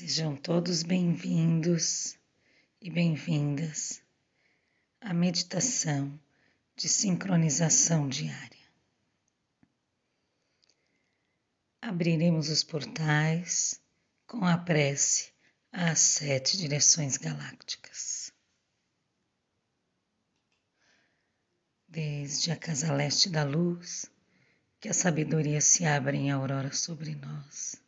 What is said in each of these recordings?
Sejam todos bem-vindos e bem-vindas à meditação de sincronização diária. Abriremos os portais com a prece às sete direções galácticas. Desde a casa leste da luz, que a sabedoria se abra em aurora sobre nós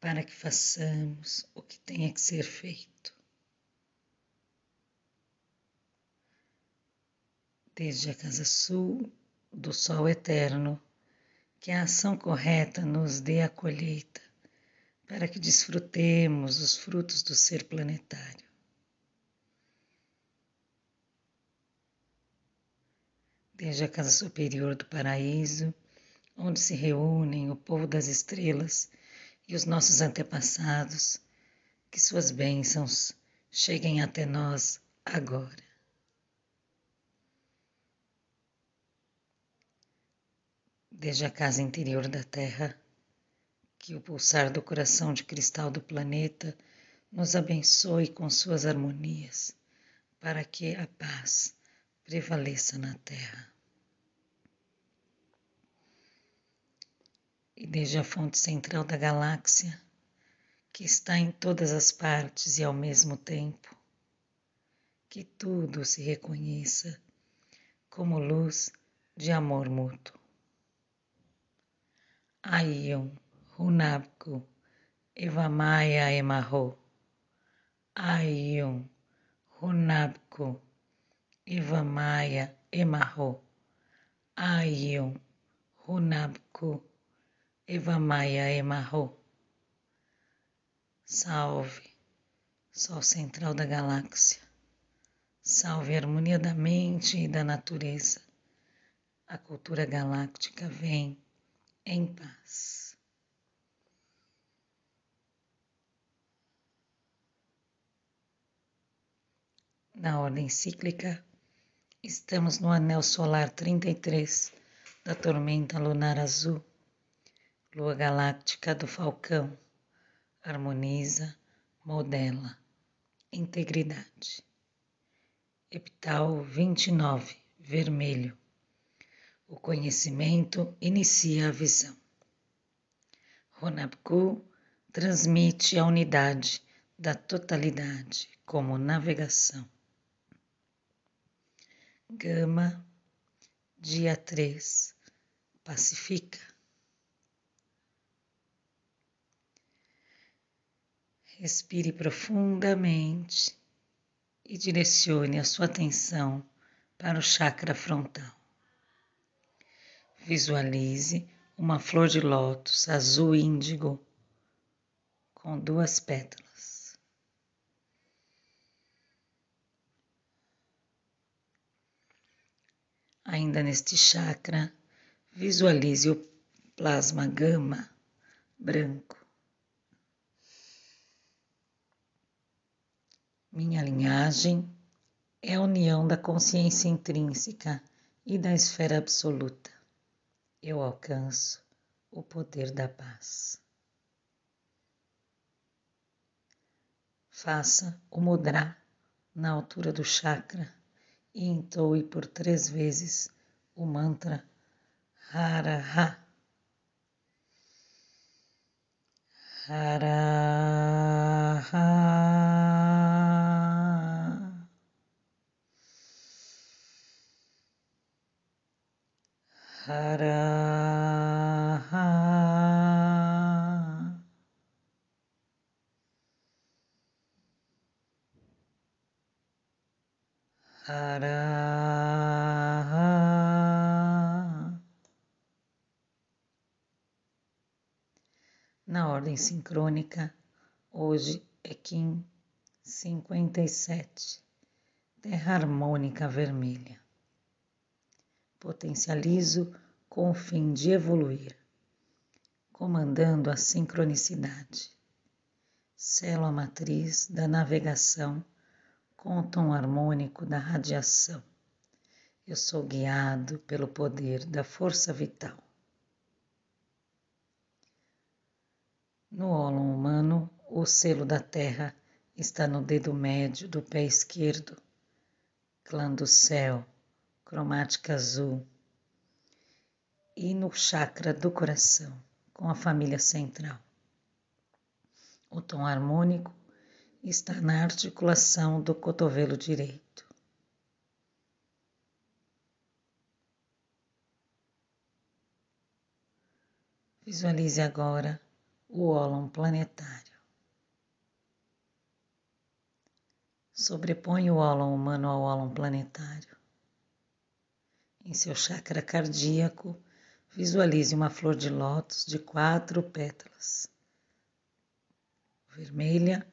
para que façamos o que tenha que ser feito. Desde a casa sul do Sol Eterno, que a ação correta nos dê a colheita, para que desfrutemos os frutos do ser planetário. Desde a casa superior do paraíso, onde se reúnem o povo das estrelas e os nossos antepassados, que suas bênçãos cheguem até nós agora. Desde a casa interior da Terra, que o pulsar do coração de cristal do planeta nos abençoe com suas harmonias, para que a paz prevaleça na Terra. E desde a fonte central da galáxia, que está em todas as partes e ao mesmo tempo, que tudo se reconheça como luz de amor mútuo. Aion, Hunabku, Evamaya Emarro. Aion, Hunabku, Evamaya Emarro. Aion, Hunabku, Eva Maia Emarro. Salve, Sol central da galáxia. Salve a harmonia da mente e da natureza. A cultura galáctica vem em paz. Na ordem cíclica, estamos no anel solar 33 da tormenta lunar azul Lua galáctica do Falcão harmoniza, modela, integridade. Epital 29, vermelho. O conhecimento inicia a visão. Ronabku transmite a unidade da totalidade como navegação. Gama, dia 3, pacifica Respire profundamente e direcione a sua atenção para o chakra frontal. Visualize uma flor de lótus azul índigo com duas pétalas. Ainda neste chakra, visualize o plasma gama branco Minha linhagem é a união da consciência intrínseca e da esfera absoluta. Eu alcanço o poder da paz. Faça o mudra na altura do chakra e entoe por três vezes o mantra Hara Ha. Na ordem sincrônica, Hoje é Kim 57, Terra Harmônica Vermelha. Potencializo com o fim de evoluir, comandando a sincronicidade. Célula matriz da navegação com o tom harmônico da radiação. Eu sou guiado pelo poder da força vital. No ólon humano, o selo da terra está no dedo médio do pé esquerdo, clã do céu, cromática azul, e no chakra do coração, com a família central. O tom harmônico está na articulação do cotovelo direito. Visualize agora o ólon planetário. Sobrepõe o ólon humano ao ólon planetário. Em seu chakra cardíaco, visualize uma flor de lótus de quatro pétalas: vermelha,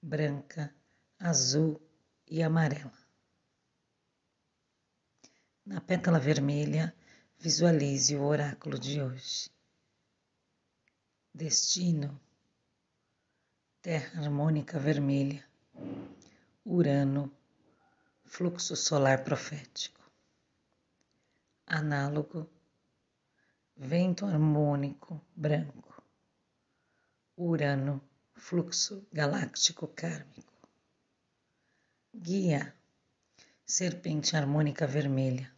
branca, azul e amarela. Na pétala vermelha, visualize o oráculo de hoje. Destino, Terra harmônica vermelha, Urano, fluxo solar profético. Análogo, vento harmônico branco, Urano, fluxo galáctico kármico. Guia, serpente harmônica vermelha,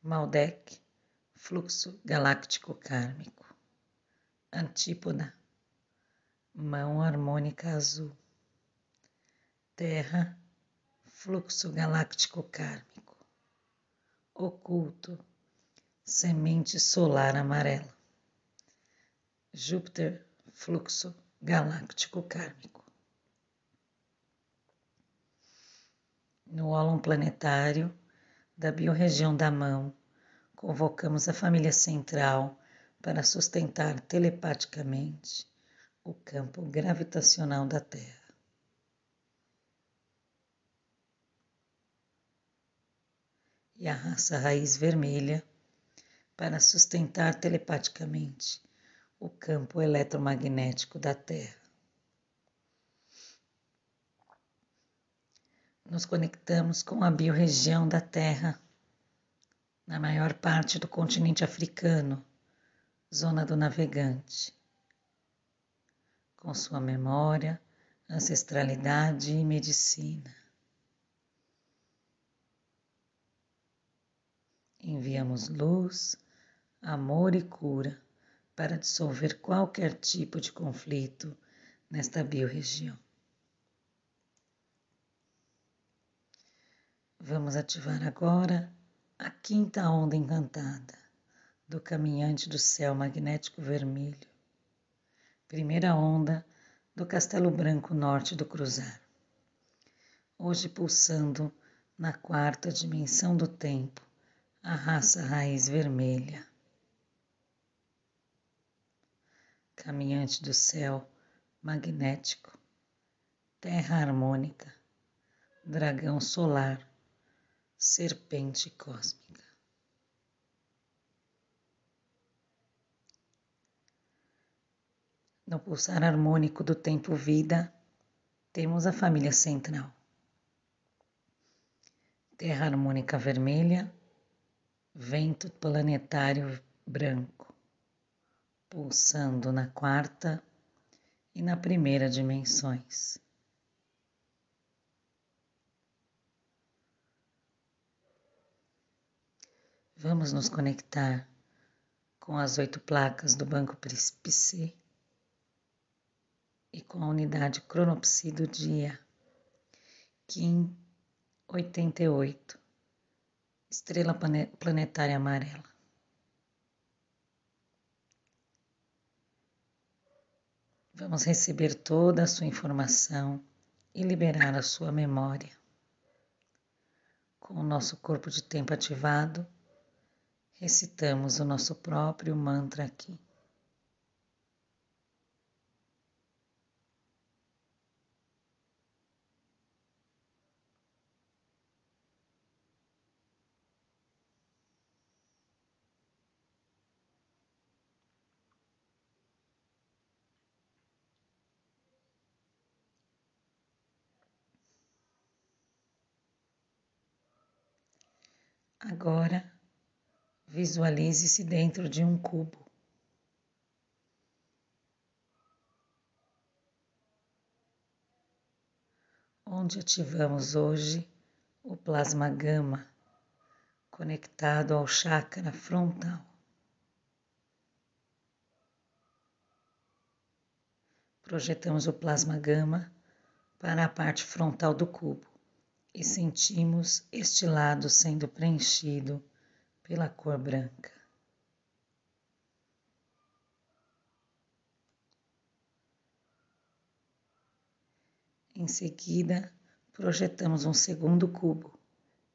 Maldek, fluxo galáctico kármico. Antípoda, mão harmônica azul, Terra, fluxo galáctico kármico, oculto, semente solar amarela, Júpiter, fluxo galáctico kármico. No ólon planetário da biorregião da mão, convocamos a família central para sustentar telepaticamente o campo gravitacional da Terra. E a raça raiz vermelha para sustentar telepaticamente o campo eletromagnético da Terra. Nos conectamos com a biorregião da Terra, na maior parte do continente africano Zona do Navegante, com sua memória, ancestralidade e medicina. Enviamos luz, amor e cura para dissolver qualquer tipo de conflito nesta biorregião. Vamos ativar agora a quinta onda encantada do caminhante do céu magnético vermelho. Primeira onda do Castelo Branco Norte do Cruzar. Hoje pulsando na quarta dimensão do tempo, a raça raiz vermelha. Caminhante do céu magnético, terra harmônica, dragão solar, serpente cósmica. No pulsar harmônico do tempo vida, temos a família central. Terra harmônica vermelha, vento planetário branco, pulsando na quarta e na primeira dimensões. Vamos nos conectar com as oito placas do Banco Príncipe e com a unidade cronopsi do dia, Kim 88, estrela planetária amarela. Vamos receber toda a sua informação e liberar a sua memória. Com o nosso corpo de tempo ativado, recitamos o nosso próprio mantra aqui. Agora, visualize-se dentro de um cubo. Onde ativamos hoje o plasma gama conectado ao chakra frontal. Projetamos o plasma gama para a parte frontal do cubo e sentimos este lado sendo preenchido pela cor branca. Em seguida, projetamos um segundo cubo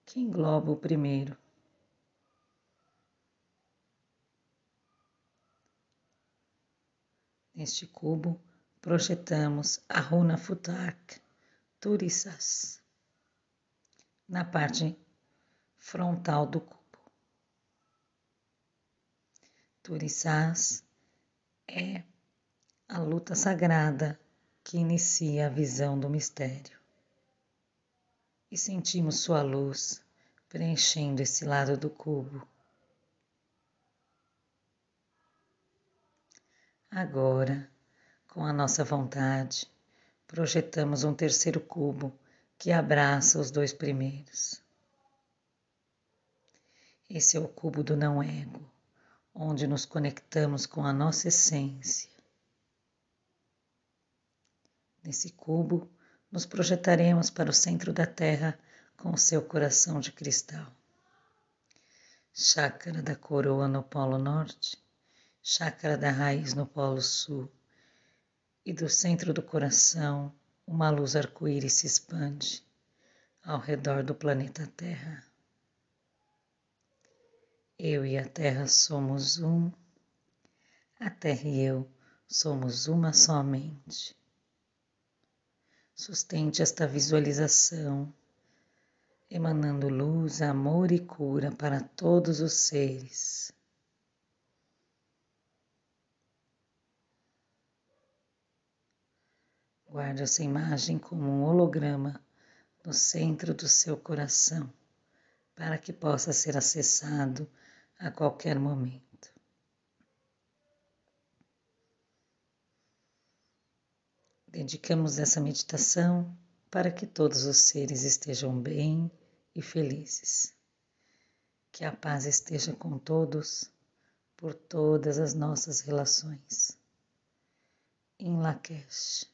que engloba o primeiro. Neste cubo, projetamos a runa Futark Turissas na parte frontal do cubo. Turissas é a luta sagrada que inicia a visão do mistério. E sentimos sua luz preenchendo esse lado do cubo. Agora, com a nossa vontade, projetamos um terceiro cubo que abraça os dois primeiros. Esse é o cubo do não ego, onde nos conectamos com a nossa essência. Nesse cubo, nos projetaremos para o centro da Terra com o seu coração de cristal. Chácara da coroa no Polo Norte, chácara da raiz no Polo Sul, e do centro do coração uma luz arco-íris se expande ao redor do planeta Terra. Eu e a Terra somos um, a Terra e eu somos uma somente. Sustente esta visualização, emanando luz, amor e cura para todos os seres. Guarde essa imagem como um holograma no centro do seu coração, para que possa ser acessado a qualquer momento. Dedicamos essa meditação para que todos os seres estejam bem e felizes. Que a paz esteja com todos por todas as nossas relações. Em Lakesh.